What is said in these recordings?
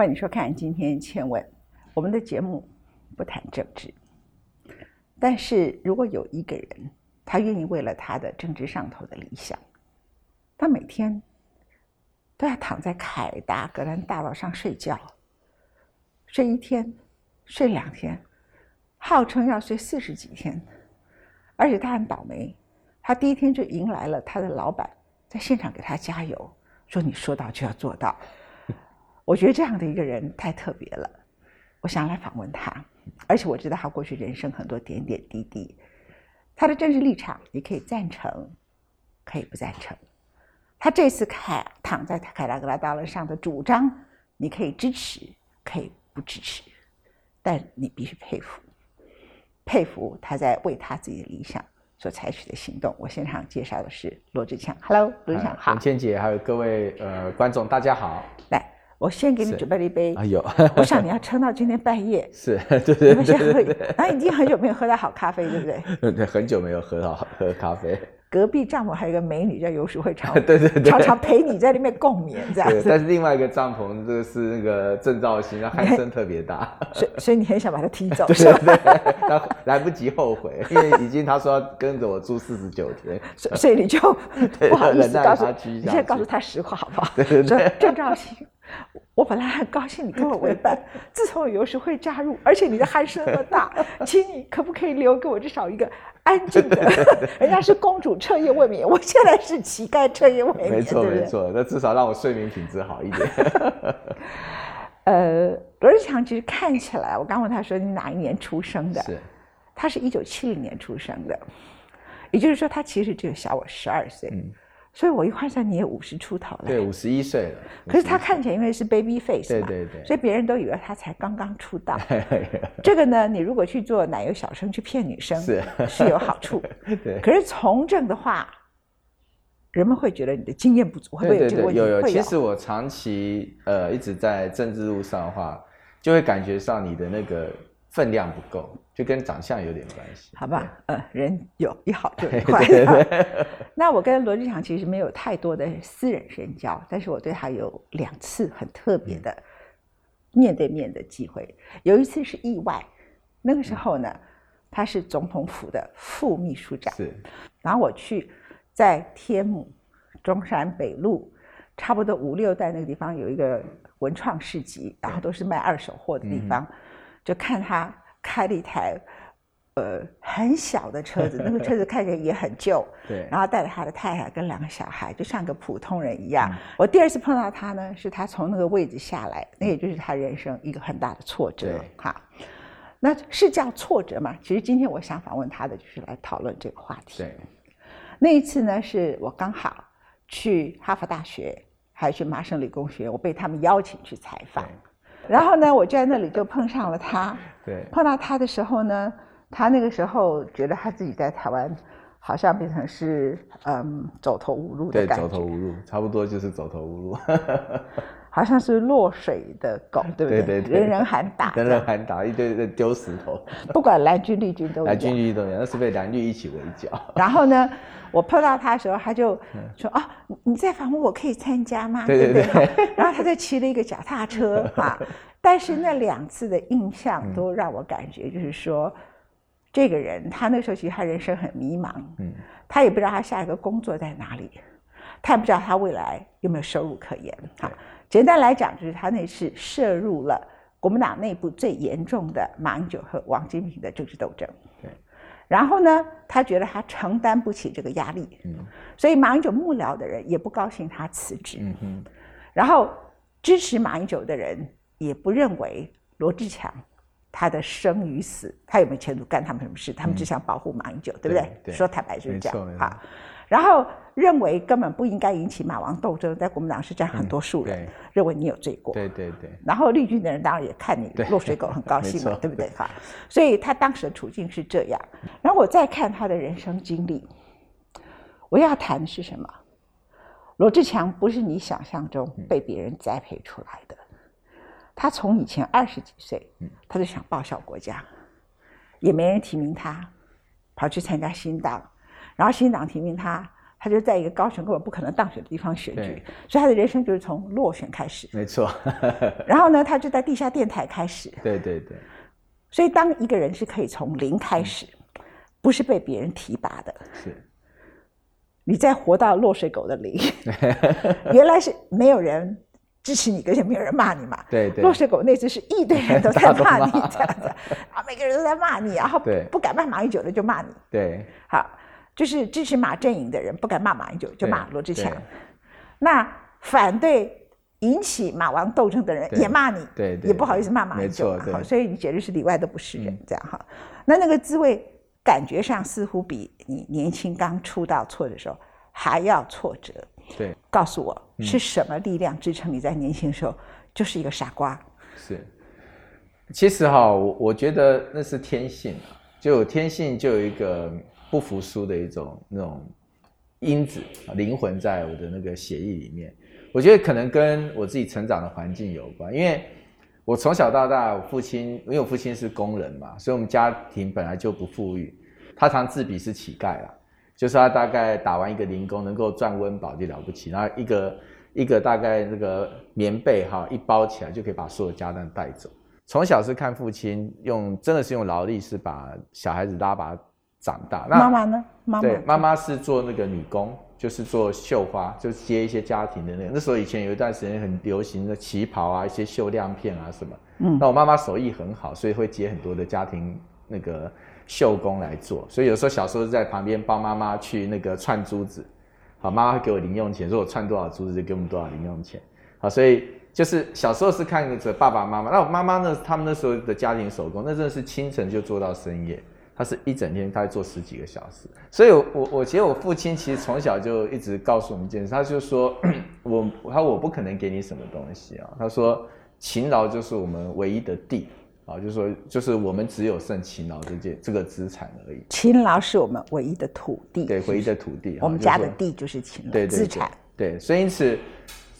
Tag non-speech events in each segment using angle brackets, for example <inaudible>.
欢迎收看今天千问。我们的节目不谈政治，但是如果有一个人，他愿意为了他的政治上头的理想，他每天都要躺在凯达格兰大道上睡觉，睡一天，睡两天，号称要睡四十几天，而且他很倒霉，他第一天就迎来了他的老板在现场给他加油，说你说到就要做到。我觉得这样的一个人太特别了，我想来访问他，而且我知道他过去人生很多点点滴滴，他的政治立场你可以赞成，可以不赞成，他这次凯躺在凯拉格拉大道上的主张，你可以支持，可以不支持，但你必须佩服，佩服他在为他自己的理想所采取的行动。我现场介绍的是罗志强，Hello，罗志强好，文倩姐还有各位呃观众大家好，来。我先给你准备了一杯，哎呦，我想你要撑到今天半夜，<laughs> 是对对对对，然后已经很久没有喝到好咖啡，对不对？<laughs> 对，很久没有喝到喝咖啡。隔壁帐篷还有一个美女叫尤淑慧，常对对对，常常陪你在那边共眠这样子。但是另外一个帐篷，这个是那个郑兆兴，他鼾声特别大，<laughs> 所以所以你很想把他踢走，对对对，他来不及后悔，因为已经他说要跟着我住四十九天，所以你就不好意思告诉，你现在告诉他实话好不好？对对对，郑兆兴。我本来很高兴你跟我 <laughs> 为伴，自从有时会加入，而且你的鼾声那么大，<laughs> 请你可不可以留给我至少一个安静的？<laughs> 人家是公主彻夜未眠，我现在是乞丐彻夜未眠，没错没错，那至少让我睡眠品质好一点。呃，罗志强其实看起来，我刚问他说你哪一年出生的？是，他是一九七零年出生的，也就是说他其实只有小我十二岁。所以我一换算，你也五十出头了。对，五十一岁了。可是他看起来因为是 baby face 嘛，对对对，所以别人都以为他才刚刚出道。<laughs> 这个呢，你如果去做奶油小生去骗女生，是是有好处。<laughs> 对。可是从政的话，人们会觉得你的经验不足，会不会有这个问题？有有。其实我长期呃一直在政治路上的话，就会感觉上你的那个。分量不够，就跟长相有点关系，好吧？呃，人有一好就一坏。<laughs> <laughs> 那我跟罗志祥其实没有太多的私人深交，但是我对他有两次很特别的面对面的机会。有一次是意外，那个时候呢，他是总统府的副秘书长，是。然后我去在天母中山北路差不多五六代那个地方有一个文创市集，然后都是卖二手货的地方。就看他开了一台，呃，很小的车子，那个车子看起来也很旧。<laughs> 对。然后带着他的太太跟两个小孩，就像个普通人一样。我第二次碰到他呢，是他从那个位置下来，那也就是他人生一个很大的挫折。哈，那是叫挫折嘛？其实今天我想访问他的，就是来讨论这个话题。对。那一次呢，是我刚好去哈佛大学，还有去麻省理工学院，我被他们邀请去采访。然后呢，我就在那里就碰上了他。<laughs> 对，碰到他的时候呢，他那个时候觉得他自己在台湾，好像变成是嗯走投无路的感觉。对，走投无路，差不多就是走投无路。好像是落水的狗，<laughs> 对不对？对对对。人人喊打，<laughs> 人人喊打，一堆人丢石头。<laughs> 不管蓝军绿军都。蓝军绿军都一样，那是被蓝绿一起围剿。然后呢，我碰到他的时候，他就说：“啊，你在访问我可以参加吗？”对对对。然后他就骑了一个脚踏车啊，但是那两次的印象都让我感觉就是说，这个人他那时候其实他人生很迷茫，嗯，他也不知道他下一个工作在哪里，他也不知道他未来有没有收入可言，好。简单来讲，就是他那次涉入了国民党内部最严重的马英九和王金平的政治斗争。对。然后呢，他觉得他承担不起这个压力。嗯。所以马英九幕僚的人也不高兴他辞职。嗯哼。然后支持马英九的人也不认为罗志强他的生与死，他有没有前途干他们什么事？他们只想保护马英九，对不对？对。说坦白就是这样。好。然后认为根本不应该引起马王斗争，在国民党是占很多数人，认为你有罪过。对对对。然后绿军的人当然也看你落水狗很高兴嘛，对不对？哈，所以他当时的处境是这样。然后我再看他的人生经历，我要谈的是什么？罗志强不是你想象中被别人栽培出来的，他从以前二十几岁，他就想报效国家，也没人提名他，跑去参加新党。然后新党提名他，他就在一个高雄根本不可能当选的地方选举，所以他的人生就是从落选开始。没错，然后呢，他就在地下电台开始。对对对，所以，当一个人是可以从零开始，不是被别人提拔的，是，你再活到落水狗的零，<laughs> 原来是没有人支持你，而且没有人骂你嘛。对对落水狗那次是一堆人都 <laughs> 在骂你骂这样子，啊，每个人都在骂你，然后不敢骂马英九的就骂你。对好，就是支持马阵营的人不敢骂马英九，就骂对罗志强。那反对引起马王斗争的人也骂你，也不好意思骂马英九所以你简直是里外都不是人嗯，这样哈。那那个滋味，感觉上似乎比你年轻刚出道挫的时候还要挫折。对告诉我嗯是什么力量支撑你在年轻的时候就是一个傻瓜？是。其实哈，我我觉得那是天性啊，就天性就有一个不服输的一种那种因子灵魂在我的那个血液里面。我觉得可能跟我自己成长的环境有关，因为我从小到大，我父亲因为我父亲是工人嘛，所以我们家庭本来就不富裕，他常自比是乞丐啦，就是他大概打完一个零工能够赚温饱就了不起，然后一个一个大概那个棉被哈一包起来就可以把所有家当带走。从小是看父亲用真的是用劳力是把小孩子拉拔长大，那妈妈呢？妈妈对，妈妈是做那个女工，就是做绣花，就是接一些家庭的那个。那时候以前有一段时间很流行的旗袍啊，一些绣亮片啊什么。嗯那我妈妈手艺很好，所以会接很多的家庭那个绣工来做。所以有时候小时候在旁边帮妈妈去那个串珠子，好，妈妈会给我零用钱，说我串多少珠子就给我们多少零用钱。好，所以就是小时候是看着爸爸妈妈，那我妈妈呢，他们那时候的家庭手工，那真的是清晨就做到深夜。他是一整天，他会做十几个小时，所以我，我我觉得我父亲其实从小就一直告诉我们一件事，他就说，我他我不可能给你什么东西啊，他说勤劳就是我们唯一的地啊，就是说就是我们只有剩勤劳这件这个资产而已，勤劳是我们唯一的土地，对，唯一的土地，我们家的地就是勤劳对对对资产。对，所以因此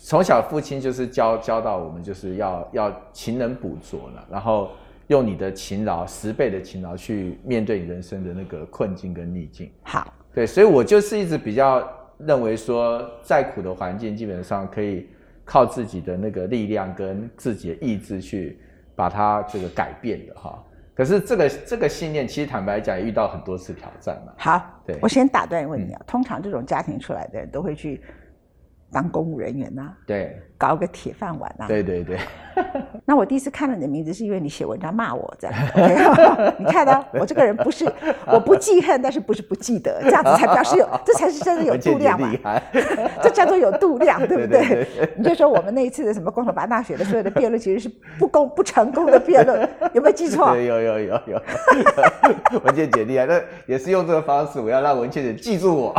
从小父亲就是教教到我们，就是要要勤能补拙了，然后用你的勤劳十倍的勤劳去面对你人生的那个困境跟逆境。好，对，所以我就是一直比较认为说，再苦的环境，基本上可以靠自己的那个力量跟自己的意志去把它这个改变的哈。可是这个这个信念，其实坦白讲，也遇到很多次挑战嘛。好，对嗯我先打断问你啊，通常这种家庭出来的人都会去当公务人员呐、对，搞个铁饭碗呐、对对对，<laughs> 那我第一次看到你的名字，是因为你写文章骂我这样。OK，<laughs> 你看到我这个人不是 <laughs> 我不记恨，但是不是不记得，这样子才表示有，这才是真的有度量嘛。这叫做有度量，对不对对？对你就说我们那一次的什么共同拔大学的所有的辩论，其实是不公不成功的辩论，有没有记错？对，有有有有，文倩姐厉害，那也是用这个方式，我要让文倩姐记住我。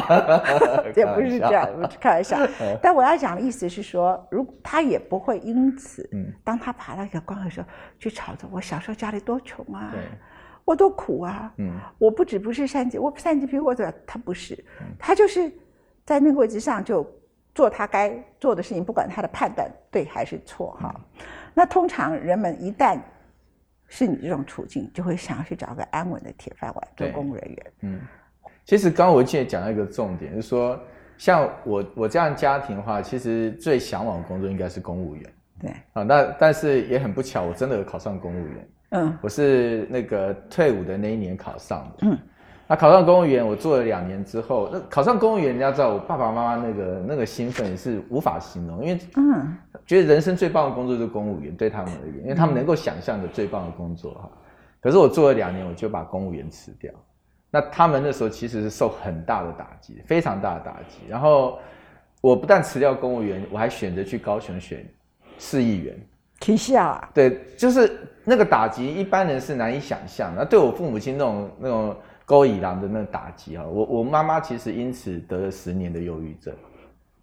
也不是这样，开玩笑。嗯但我要讲的意思是说，如他也不会因此，嗯。当他爬到一个关的时候，去吵着我小时候家里多穷啊，我多苦啊，嗯。我不止不是三级，我三级皮或者他不是，他就是在那个位置上就做他该做的事情，不管他的判断对还是错哈。那通常人们一旦是你这种处境，就会想要去找个安稳的铁饭碗做公务人员。嗯，其实刚刚我记得讲到一个重点，就是说，像我我这样家庭的话，其实最向往的工作应该是公务员对，啊。那但是也很不巧，我真的有考上公务员。嗯我是那个退伍的那一年考上的。嗯，那考上公务员，我做了两年之后，那考上公务员，你要知道，我爸爸妈妈那个那个兴奋是无法形容，因为嗯觉得人生最棒的工作就是公务员，对他们而言，因为他们能够想象的最棒的工作哈。可是我做了两年，我就把公务员辞掉。那他们那时候其实是受很大的打击，非常大的打击。然后我不但辞掉公务员，我还选择去高雄选市议员。挺笑啊，对，就是那个打击，一般人是难以想象。那对我父母亲那种那种勾引狼的那个打击啊，我我妈妈其实因此得了十年的忧郁症。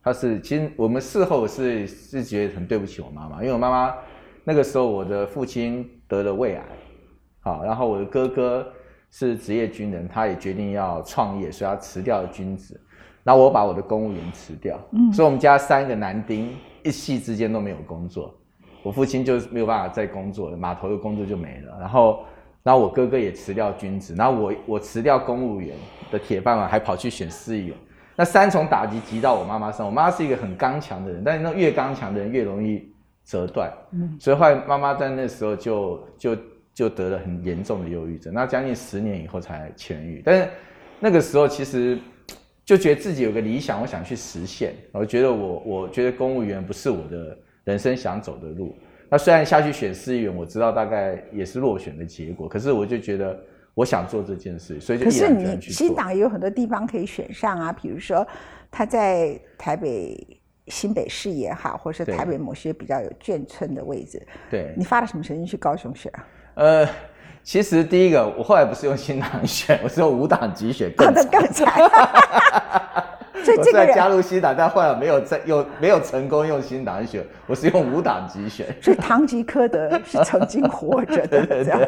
她是其实我们事后是是觉得很对不起我妈妈，因为我妈妈那个时候我的父亲得了胃癌，好，然后我的哥哥是职业军人，他也决定要创业，所以要辞掉了军职。然后我把我的公务员辞掉，嗯所以我们家三个男丁一夕之间都没有工作。我父亲就没有办法再工作了，码头的工作就没了。然后，然后我哥哥也辞掉军职，然后我我辞掉公务员的铁饭碗，还跑去选市议员。那三重打击击到我妈妈身上，我妈是一个很刚强的人，但是那越刚强的人越容易折断，嗯，所以后来妈妈在那时候就就就得了很严重的忧郁症，那将近十年以后才痊愈。但是那个时候其实就觉得自己有个理想，我想去实现，我觉得我我觉得公务员不是我的人生想走的路。那虽然下去选司议员，我知道大概也是落选的结果，可是我就觉得我想做这件事，所以就可是你新党也有很多地方可以选上啊，比如说他在台北新北市也好，或是台北某些比较有眷村的位置。对，你发了什么神经去高雄选啊？呃，其实第一个我后来不是用新党选，<laughs> 我是用无党籍选，更更惨。<laughs> 所以这个加入新党，但后来没有在用，没有成功用新党选，我是用无党籍选。所以堂吉诃德是曾经活着的，<laughs> 这样。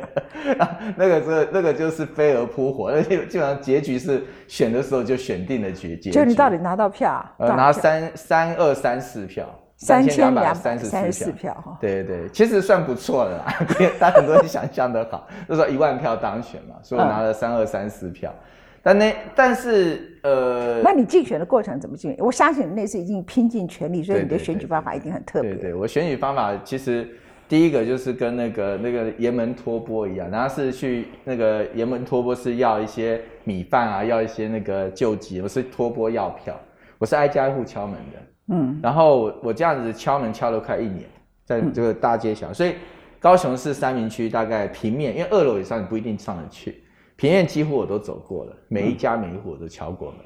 那个是那个就是飞蛾扑火，那基本上结局是选的时候就选定了结局。就你到底拿到票？呃，拿三三二三四票，三千两百三十四票哈。对对对，其实算不错的啦，但很多人想象的好，就说一万票当选嘛，所以我拿了三二三四票。但那但是呃，那你竞选的过程怎么竞选？我相信你那次已经拼尽全力，所以你的选举方法一定很特别。对对，我选举方法其实第一个就是跟那个那个岩门托钵一样，然后是去那个岩门托钵是要一些米饭啊，要一些那个救济，我是托钵要票，我是挨家挨户敲门的。嗯，然后我这样子敲门敲了快一年，在这个大街小，所以高雄市三明区大概平面，因为二楼以上你不一定上得去。平面几乎我都走过了，每一家每一户我都敲过门。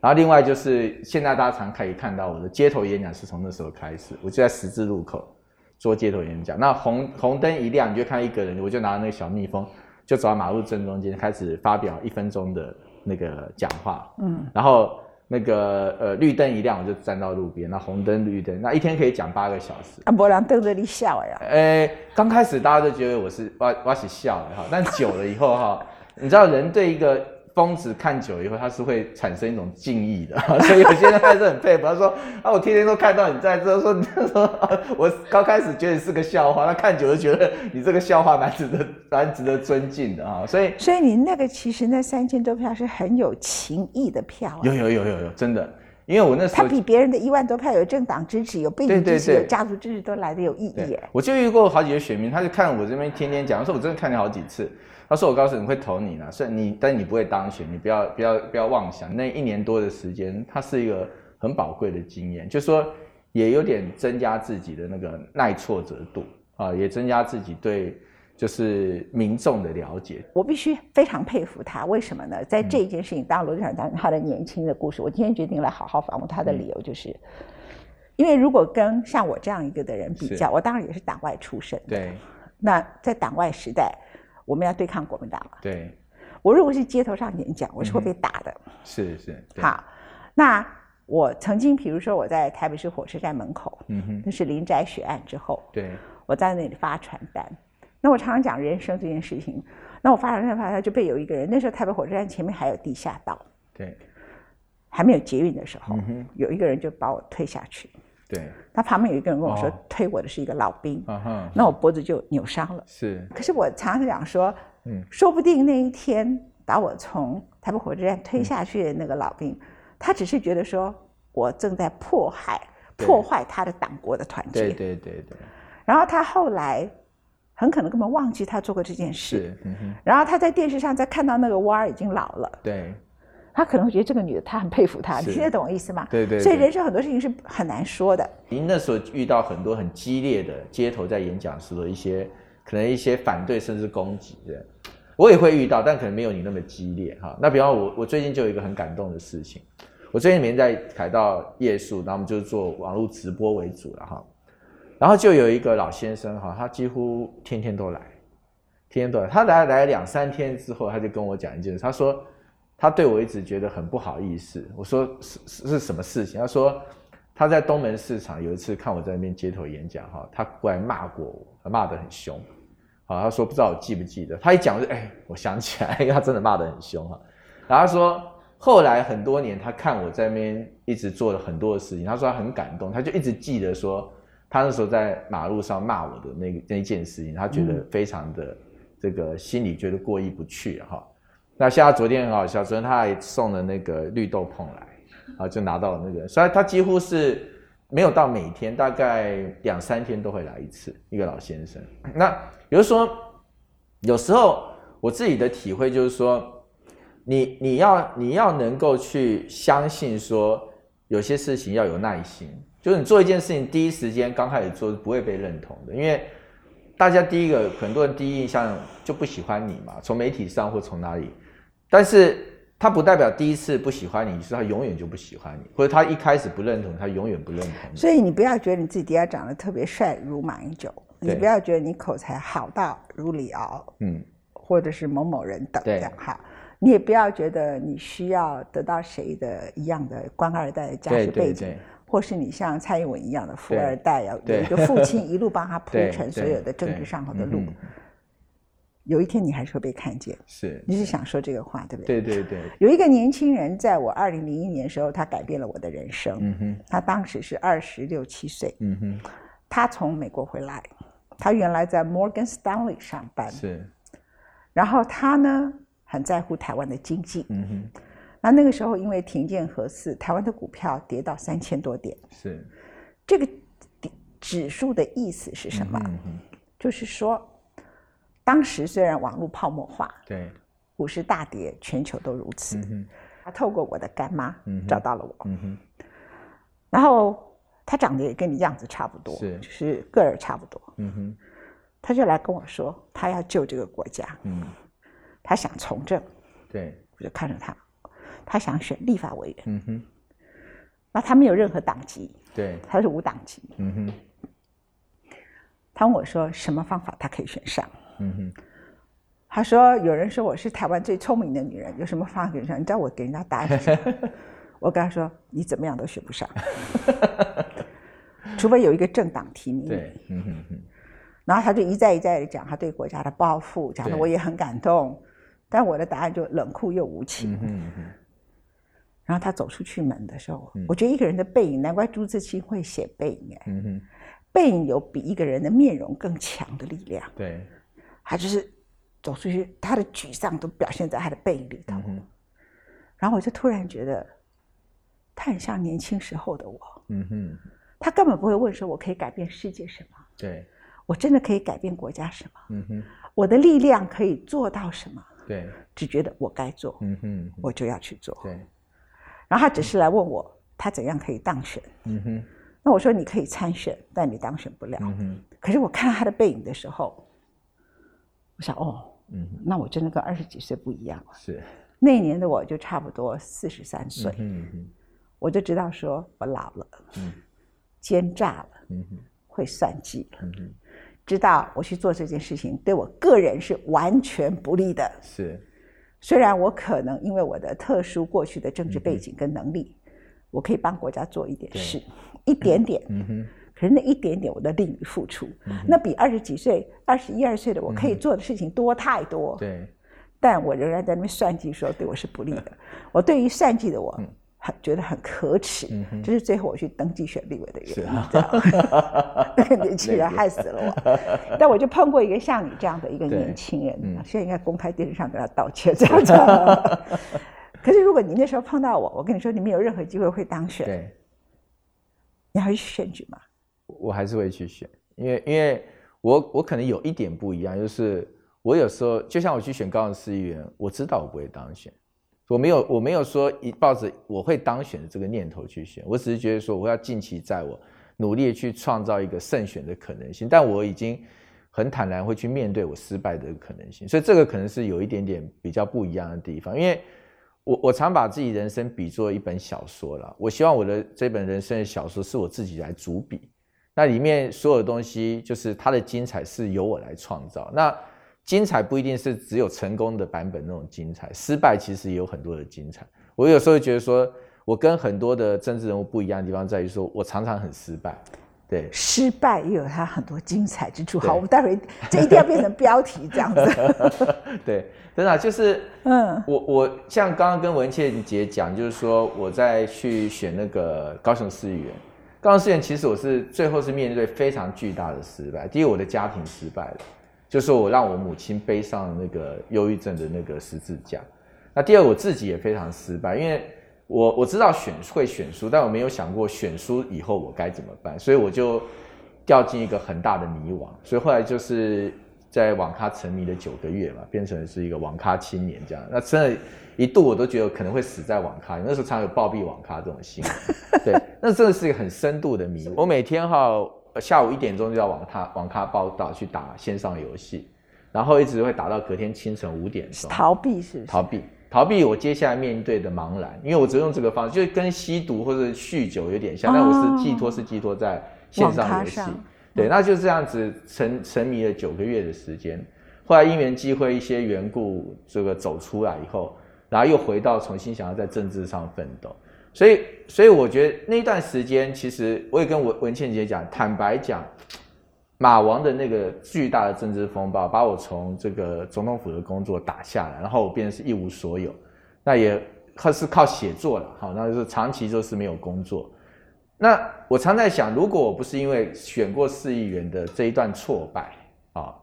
然后另外就是现在大家常可以看到我的街头演讲是从那时候开始，我就在十字路口做街头演讲。那红红灯一亮，你就看一个人，我就拿那个小蜜蜂，就走到马路正中间开始发表一分钟的那个讲话。嗯，然后那个呃绿灯一亮，我就站到路边。那红灯绿灯，那一天可以讲八个小时。啊，不然瞪着你笑呀？呃，刚开始大家都觉得我是我我是笑的哈，但久了以后哈。你知道人对一个疯子看久以后，他是会产生一种敬意的，<laughs> 所以有些人还是很佩服。他说：“啊，我天天都看到你在这，说你说，<laughs> 我刚开始觉得你是个笑话，那看久了觉得你这个笑话蛮值得蛮值得尊敬的啊。”所以，所以你那个其实那三千多票是很有情义的票。有有有有有，真的，因为我那时候他比别人的一万多票有政党支持、有背景支持、有家族支持都来的有意义。我就遇过好几个选民，他就看我这边天天讲，说我真的看你好几次。他说：“我告诉你会投你了，所以你，但你不会当选，你不要不要不要妄想。那一年多的时间，它是一个很宝贵的经验，就说也有点增加自己的那个耐挫折度啊，也增加自己对就是民众的了解。我必须非常佩服他，为什么呢？在这一件事情，当罗志祥讲他的年轻的故事，我今天决定来好好访问他的理由，就是因为如果跟像我这样一个的人比较，我当然也是党外出身的。对，那在党外时代。”我们要对抗国民党了。对，我如果是街头上演讲，我是会被打的。是是。好，那我曾经，比如说我在台北市火车站门口，嗯哼，那是林宅血案之后，对，我在那里发传单。那我常常讲人生这件事情，那我发传单发单就被有一个人，那时候台北火车站前面还有地下道，对，还没有捷运的时候，有一个人就把我推下去。对，他旁边有一个人跟我说，推我的是一个老兵，那我脖子就扭伤了。是，可是我常常讲说，嗯，说不定那一天把我从台北火车站推下去的那个老兵，他只是觉得说我正在迫害、破坏他的党国的团结。对对对对。然后他后来很可能根本忘记他做过这件事。是，然后他在电视上再看到那个娃儿已经老了。对。他可能会觉得这个女的，他很佩服她。你听得懂我意思吗？对对。所以人生很多事情是很难说的。您那时候遇到很多很激烈的街头在演讲时的一些，可能一些反对甚至攻击的，我也会遇到，但可能没有你那么激烈哈。那比方我，我最近就有一个很感动的事情。我最近每天在凯道夜宿，然后我们就是做网络直播为主了哈。然后就有一个老先生哈，他几乎天天都来，天天都来。他来来两三天之后，他就跟我讲一件事，他说。他对我一直觉得很不好意思。我说是是是什么事情？他说他在东门市场有一次看我在那边街头演讲，哈，他过来骂过我，他骂得很凶。好，他说不知道我记不记得。他一讲就哎，我想起来，因为他真的骂得很凶哈。然后他说后来很多年，他看我在那边一直做了很多的事情，他说他很感动，他就一直记得说他那时候在马路上骂我的那那件事情，他觉得非常的这个心里觉得过意不去哈。那像他昨天很好笑，昨天他还送了那个绿豆碰来，啊，就拿到了那个，所以他几乎是没有到每天，大概两三天都会来一次，一个老先生。那比如说，有时候我自己的体会就是说，你你要你要能够去相信说，有些事情要有耐心，就是你做一件事情，第一时间刚开始做是不会被认同的，因为大家第一个很多人第一印象就不喜欢你嘛，从媒体上或从哪里，但是。他不代表第一次不喜欢你，是他永远就不喜欢你，或者他一开始不认同，他永远不认同你。所以你不要觉得你自己底下长得特别帅如马英九，你不要觉得你口才好到如李敖，嗯，或者是某某人等这样哈，你也不要觉得你需要得到谁的一样的官二代的家世背景，或是你像蔡英文一样的富二代，要有一个父亲一路帮他铺成 <laughs> 所有的政治上头的路。有一天你还是会被看见，是，你是想说这个话，对不对？对对对。有一个年轻人，在我二零零一年的时候，他改变了我的人生。嗯哼。他当时是二十六七岁。嗯哼。他从美国回来，他原来在 Morgan Stanley 上班。是。然后他呢，很在乎台湾的经济。嗯哼。那那个时候，因为停建核四，台湾的股票跌到三千多点。是。这个指数的意思是什么？就是说。当时虽然网络泡沫化，对，股市大跌，全球都如此。他透过我的干妈找到了我，然后他长得也跟你样子差不多，是，就是个儿差不多。嗯哼，他就来跟我说，他要救这个国家，嗯，他想从政，对，我就看着他，他想选立法委员，嗯哼，那他没有任何党籍，对，他是无党籍，嗯哼，他问我说什么方法他可以选上？嗯哼，他说有人说我是台湾最聪明的女人，有什么方法选上？你知道我给人家答案是什么？<laughs> 我跟他说你怎么样都选不上，除非有一个政党提名对，嗯哼哼。然后他就一再一再的讲他对国家的抱负，讲的我也很感动，但我的答案就冷酷又无情。嗯哼然后他走出去门的时候，我觉得一个人的背影，难怪朱自清会写背影。嗯哼，背影有比一个人的面容更强的力量。对。他就是走出去，他的沮丧都表现在他的背影里头。然后我就突然觉得，他很像年轻时候的我。嗯哼，他根本不会问说：“我可以改变世界什么？”对，我真的可以改变国家什么？嗯哼，我的力量可以做到什么？对，只觉得我该做，嗯哼，我就要去做。对，然后他只是来问我，他怎样可以当选？嗯哼，那我说你可以参选，但你当选不了。嗯哼，可是我看到他的背影的时候。我想哦，嗯，那我真的跟二十几岁不一样了。是，那年的我就差不多四十三岁，嗯嗯，我就知道说我老了，嗯，奸诈了，嗯哼，会算计了，嗯哼，知道我去做这件事情对我个人是完全不利的。是，虽然我可能因为我的特殊过去的政治背景跟能力，我可以帮国家做一点事，一点点，嗯哼。可是那一点点我的力与付出，那比二十几岁、二十一二岁的我可以做的事情多太多。对，但我仍然在那边算计，说对我是不利的。我对于算计的我，很觉得很可耻。这是最后我去登记选立委的原因。那个年轻人害死了我。但我就碰过一个像你这样的一个年轻人，现在应该公开电视上跟他道歉这样子。<laughs> 可是如果你那时候碰到我，我跟你说，你没有任何机会会当选。对，你还去选举吗？我还是会去选，因为因为我我可能有一点不一样，就是我有时候就像我去选高雄市议员，我知道我不会当选，我没有我没有说一抱着我会当选的这个念头去选，我只是觉得说我要尽其在我努力去创造一个胜选的可能性，但我已经很坦然会去面对我失败的可能性，所以这个可能是有一点点比较不一样的地方，因为我我常把自己人生比作一本小说了，我希望我的这本人生的小说是我自己来主笔。那里面所有东西，就是它的精彩是由我来创造。那精彩不一定是只有成功的版本那种精彩，失败其实也有很多的精彩。我有时候觉得说，我跟很多的政治人物不一样的地方在于说，我常常很失败。对，失败也有它很多精彩之处。好，我们待会这一定要变成标题这样子。<laughs> 对，真的就是，嗯，我我像刚刚跟文倩姐讲，就是说我在去选那个高雄市议员。高雄市员其实我是最后是面对非常巨大的失败。第一，我的家庭失败了，就是我让我母亲背上那个忧郁症的那个十字架。那第二，我自己也非常失败，因为我我知道选会选书，但我没有想过选书以后我该怎么办，所以我就掉进一个很大的迷惘。所以后来就是在网咖沉迷了九个月嘛，变成是一个网咖青年这样。那真的，一度我都觉得可能会死在网咖。那时候常有暴毙网咖这种新闻，<laughs> 对，那真的是一个很深度的迷。我每天哈下午一点钟就要网咖网咖报道去打线上游戏，然后一直会打到隔天清晨五点钟。逃避是逃避。逃避我接下来面对的茫然，因为我只用这个方式，就跟吸毒或者酗酒有点像，但我是寄托是寄托在线上游戏，对，那就这样子沉沉迷了九个月的时间，后来因缘际会一些缘故，这个走出来以后，然后又回到重新想要在政治上奋斗，所以所以我觉得那段时间，其实我也跟文文倩姐讲，坦白讲。马王的那个巨大的政治风暴，把我从这个总统府的工作打下来，然后我变成是一无所有。那也靠是靠写作了，好，那就是长期就是没有工作。那我常在想，如果我不是因为选过四亿元的这一段挫败啊，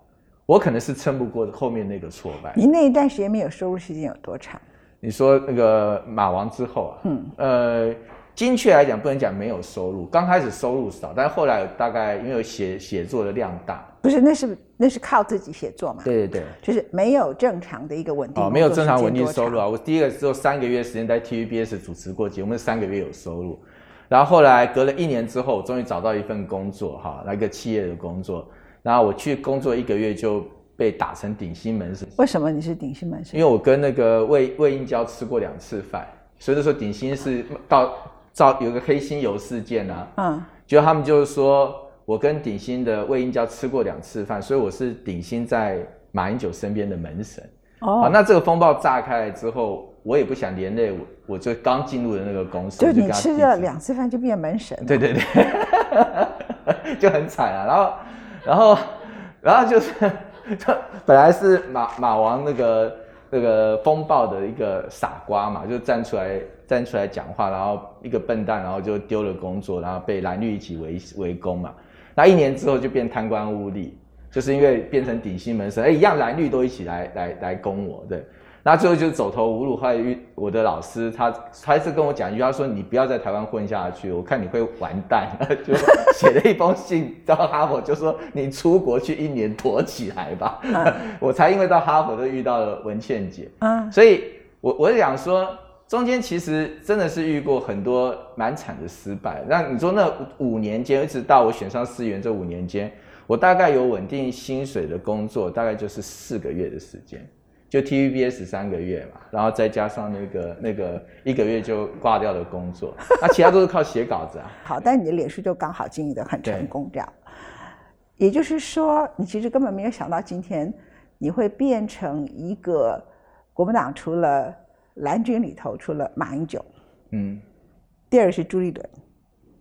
我可能是撑不过后面那个挫败。你那一段时间没有收入时间有多长？你说那个马王之后啊，嗯，呃。精确来讲，不能讲没有收入。刚开始收入少，但是后来大概因为写写作的量大，不是那是那是靠自己写作嘛？对对对，就是没有正常的一个稳定。哦，没有正常稳定收入啊！我第一个只有三个月时间在 TVBS 主持过节目，三个月有收入。然后后来隔了一年之后，终于找到一份工作哈，那个企业的工作。然后我去工作一个月就被打成顶薪门神。为什么你是顶薪门神？因为我跟那个魏魏英娇吃过两次饭，所以说顶薪是到。造有个黑心油事件啊，嗯，就他们就是说我跟鼎新的魏英娇吃过两次饭，所以我是鼎新在马英九身边的门神。哦，那这个风暴炸开来之后，我也不想连累我，我就刚进入的那个公司，就你吃了两次饭就变门神，对对对，<laughs> 就很惨啊。然后，然后，然后就是，<laughs> 就本来是马马王那个那个风暴的一个傻瓜嘛，就站出来。站出来讲话，然后一个笨蛋，然后就丢了工作，然后被蓝绿一起围围攻嘛。那一年之后就变贪官污吏，就是因为变成顶薪门神，哎，一样蓝绿都一起来来来攻我，对。那最后就走投无路，后来遇我的老师，他他是跟我讲一句，他说你不要在台湾混下去，我看你会完蛋，<laughs> 就写了一封信到哈佛，就说你出国去一年躲起来吧。<laughs> 我才因为到哈佛都遇到了文倩姐，嗯，所以我我想说。中间其实真的是遇过很多蛮惨的失败。那你说那五年间，一直到我选上思源这五年间，我大概有稳定薪水的工作，大概就是四个月的时间，就 TVBS 三个月嘛，然后再加上那个那个一个月就挂掉的工作，<laughs> 那其他都是靠写稿子啊。好，但你的脸书就刚好经营的很成功，这样。也就是说，你其实根本没有想到今天你会变成一个国民党除了。蓝军里头除了马英九，嗯，第二是朱立伦，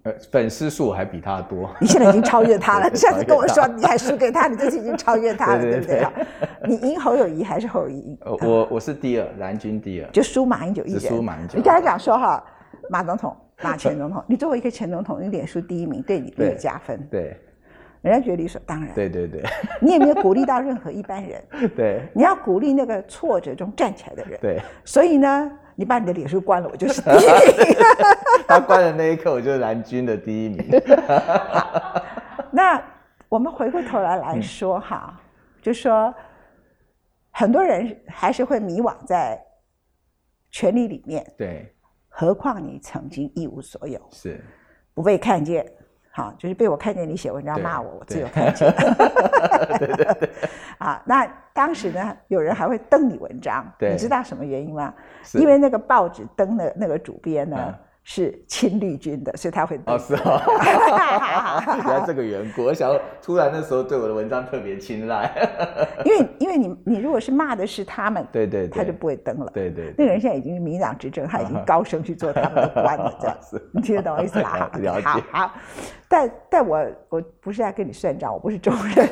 呃，粉丝数还比他多。你现在已经超越他了。你上次跟我说你还输给他，你这次已经超越他了，对不对？你赢侯友谊还是侯友谊？我我是第二，蓝军第二，就输马英九一人。输马英九。你刚才讲说哈，马总统、马前总统，你作为一个前总统，你脸书第一名，对你没有加分。对。人家觉得理所当然。对对对。<laughs> 你也没有鼓励到任何一般人。<laughs> 对。你要鼓励那个挫折中站起来的人。对。所以呢，你把你的脸书关了，我就 <laughs> 是第一名。<laughs> 他关的那一刻，我就是蓝军的第一名。<laughs> 那我们回过头来来说哈，就说很多人还是会迷惘在权力里面。对。何况你曾经一无所有。是。不被看见。好，就是被我看见你写文章骂我，我自有看见。对 <laughs> 对对。<laughs> 啊，那当时呢，有人还会登你文章，你知道什么原因吗？因为那个报纸登的那个主编呢。是亲绿军的，所以他会哦，是哦，<laughs> <laughs> 原来这个缘故。我想突然那时候对我的文章特别青睐，<laughs> 因为因为你你如果是骂的是他们，对对，他就不会登了。对对，那个人现在已经是民党执政，他已经高升去做他们的官了，这样子，你听得懂我意思吧？了解。好，但但我我不是在跟你算账，我不是中人，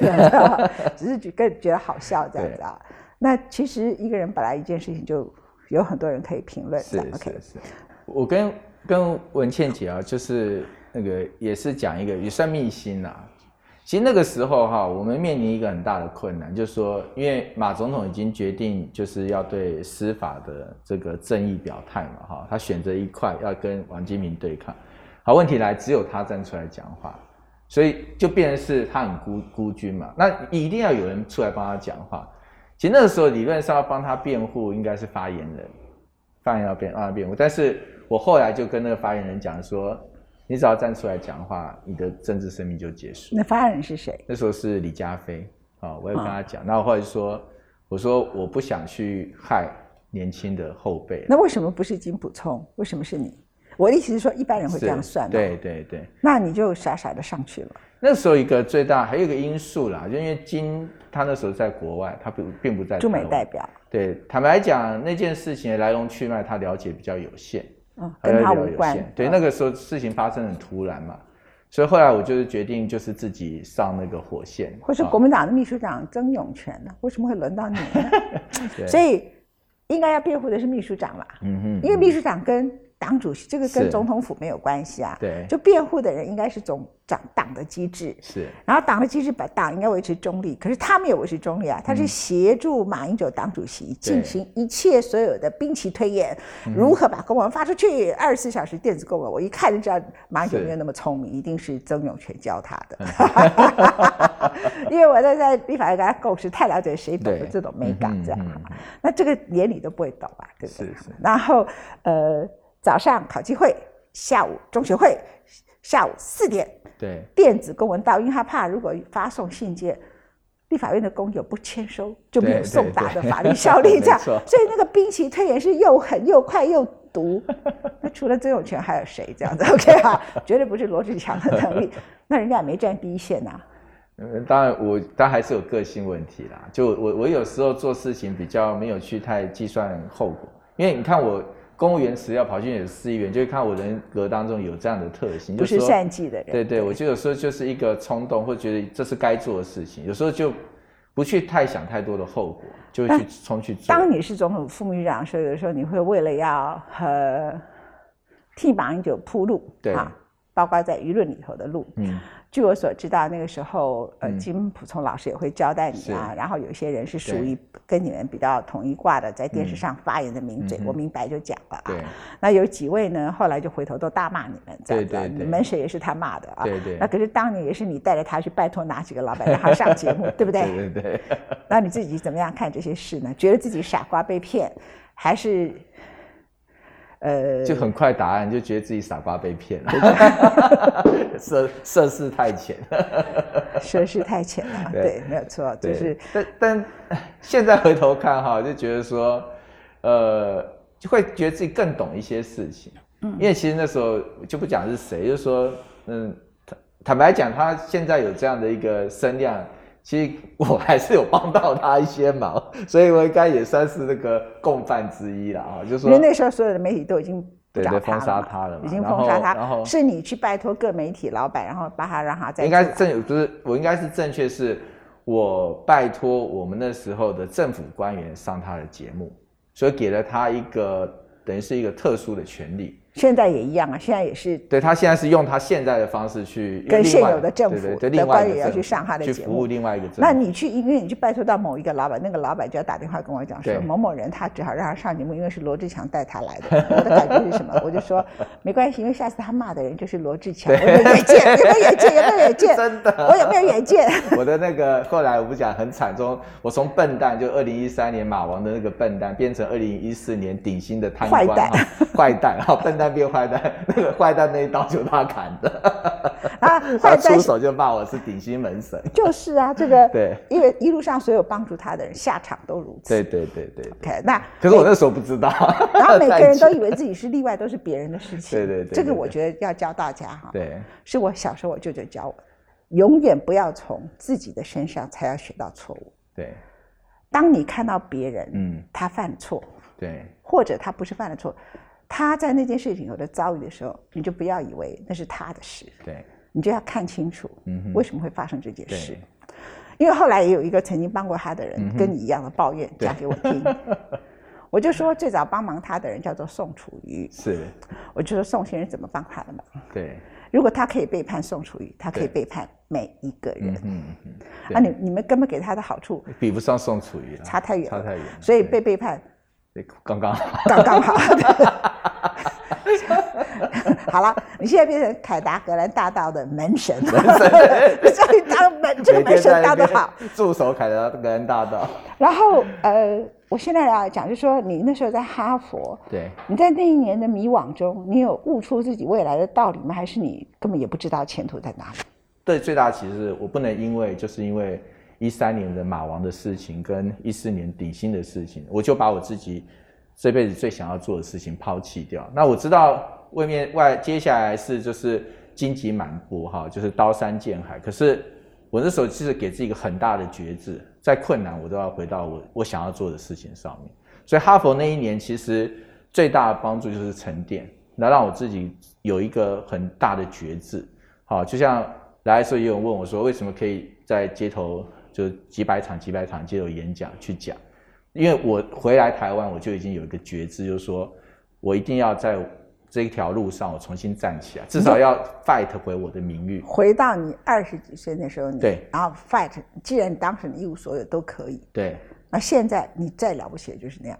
只是觉得觉得好笑这样子啊。那其实一个人本来一件事情就有很多人可以评论，是是是。我跟跟文倩姐啊，就是那个也是讲一个也算秘辛啦，其实那个时候哈，我们面临一个很大的困难，就是说，因为马总统已经决定就是要对司法的这个正义表态嘛，哈，他选择一块要跟王金明对抗。好，问题来，只有他站出来讲话，所以就变成是他很孤孤军嘛。那一定要有人出来帮他讲话。其实那个时候理论上要帮他辩护，应该是发言人，发言要辩帮他辩护。但是我后来就跟那个发言人讲说。你只要站出来讲话，你的政治生命就结束。那发言人是谁？那时候是李嘉飞啊，我也跟他讲。那我后来说，我说我不想去害年轻的后辈。那为什么不是金普聪？为什么是你？我的意思是说，一般人会这样算。对对对。那你就傻傻的上去了。那时候一个最大还有一个因素啦，就因为金他那时候在国外，他并并不在。驻美代表。对，坦白讲，那件事情的来龙去脉，他了解比较有限。嗯，跟他无关。对，那个时候事情发生很突然嘛，所以后来我就是决定，就是自己上那个火线。或是国民党的秘书长曾永权呢？为什么会轮到你呢？<laughs> 所以应该要辩护的是秘书长嘛。嗯哼，因为秘书长跟。党主席这个跟总统府没有关系啊，对，就辩护的人应该是总长党的机制，是，然后党的机制把党应该维持中立，可是他没有维持中立啊，他是协助马英九党主席进行一切所有的兵棋推演，如何把公文发出去，二十四小时电子公文，我一看就知道马英九没有那么聪明，一定是曾永权教他的，<laughs> 因为我在在立法院跟他共事，太了解谁懂得这种美感这样，那这个连你都不会懂啊，对不对？然后呃。早上考机会，下午中学会，下午四点，对，电子公文到，因为他怕如果发送信件，立法院的工友不签收，就没有送达的法律效力，这样，<laughs> 所以那个兵棋推演是又狠又快又毒。那除了曾永权还有谁这样子？OK 哈，绝对不是罗志强的能力，<laughs> 那人家也没站第一线呐。嗯，当然我当然还是有个性问题啦，就我我有时候做事情比较没有去太计算后果，因为你看我。公务员辞要跑去演市议员，就会看我人格当中有这样的特性，不是善计的人。对对，我就有时候就是一个冲动，会觉得这是该做的事情，有时候就不去太想太多的后果，就会去冲去做。当你是总统副秘书长，的时候有时候你会为了要和替马英九铺路，对啊，包括在舆论里头的路，嗯。据我所知道，那个时候，呃，金普聪老师也会交代你啊。然后有一些人是属于跟你们比较统一挂的，在电视上发言的名嘴，我明白就讲了啊。那有几位呢？后来就回头都大骂你们，这样子。你们谁也是他骂的啊。对对。那可是当年也是你带着他去拜托哪几个老板让他上节目，对不对？对对对。<laughs> 那你自己怎么样看这些事呢？觉得自己傻瓜被骗，还是？呃，就很快答案，就觉得自己傻瓜被骗了，<laughs> 涉涉世太浅，<laughs> 涉世太浅了，对，没有错，就是。但但 <laughs> 现在回头看哈，就觉得说，呃，就会觉得自己更懂一些事情，嗯，因为其实那时候就不讲是谁，就是说，嗯，坦坦白讲，他现在有这样的一个声量。其实我还是有帮到他一些忙，<laughs> 所以我应该也算是那个共犯之一了啊。就是说，因为那时候所有的媒体都已经对对封杀他了，已经封杀他，然后是你去拜托各媒体老板，然后把他让他在应该正不是我应该是正确，是我拜托我们那时候的政府官员上他的节目，所以给了他一个等于是一个特殊的权利。现在也一样啊，现在也是。对他现在是用他现在的方式去跟现有的政府的官员要去上他的节目，去服务另外一个。那你去，因为你去拜托到某一个老板，那个老板就要打电话跟我讲说，某某人他只好让他上节目，因为是罗志强带他来的。我的感觉是什么？我就说没关系，因为下次他骂的人就是罗志强。有没有远见？有没有远见？有没有远见？真的，我有没有远见？我的那个后来我不讲很惨，从我从笨蛋就二零一三年马王的那个笨蛋，变成二零一四年顶薪的贪官，坏蛋，坏蛋，然后笨蛋变坏蛋。<laughs> 那个坏蛋那一刀就他砍的，<laughs> 啊，<laughs> 他出手就骂我是顶心门神。就是啊，这个对，因为一路上所有帮助他的人下场都如此。对对对对。OK，那可是我那时候不知道。然后每个人都以为自己是例外，都是别人的事情。对对对。这个我觉得要教大家哈。对。是我小时候我舅舅教我，永远不要从自己的身上才要学到错误。对。当你看到别人，嗯，他犯错，对，或者他不是犯了错。他在那件事情有的遭遇的时候，你就不要以为那是他的事，对，你就要看清楚，嗯，为什么会发生这件事？因为后来也有一个曾经帮过他的人，跟你一样的抱怨讲给我听，<laughs> 我就说最早帮忙他的人叫做宋楚瑜，是，我就说宋先生怎么帮他的嘛？对，如果他可以背叛宋楚瑜，他可以背叛每一个人。嗯嗯，啊，你你们根本给他的好处比不上宋楚瑜，差太远，差太远，所以被背叛，刚刚好，刚刚好。<laughs> <laughs> 好了，你现在变成凯达格兰大道的门神，门神，<laughs> 终于当门这个门神当得好，驻守凯达格兰大道。然后呃，我现在来讲，就是说你那时候在哈佛，对，你在那一年的迷惘中，你有悟出自己未来的道理吗？还是你根本也不知道前途在哪里？对，最大其实是我不能因为就是因为一三年的马王的事情跟一四年底薪的事情，我就把我自己这辈子最想要做的事情抛弃掉。那我知道。外面外接下来是就是荆棘满布哈，就是刀山剑海。可是我那时候其实给自己一个很大的觉知，再困难我都要回到我我想要做的事情上面。所以哈佛那一年其实最大的帮助就是沉淀，来让我自己有一个很大的觉知。好，就像来的时候也有问我说，为什么可以在街头就几百场几百场街头演讲去讲？因为我回来台湾，我就已经有一个觉知，就是说我一定要在。这一条路上，我重新站起来，至少要 fight 回我的名誉。回到你二十几岁那时候你，对，然后 fight，既然当时你一无所有都可以。对，那现在你再了不起就是那样。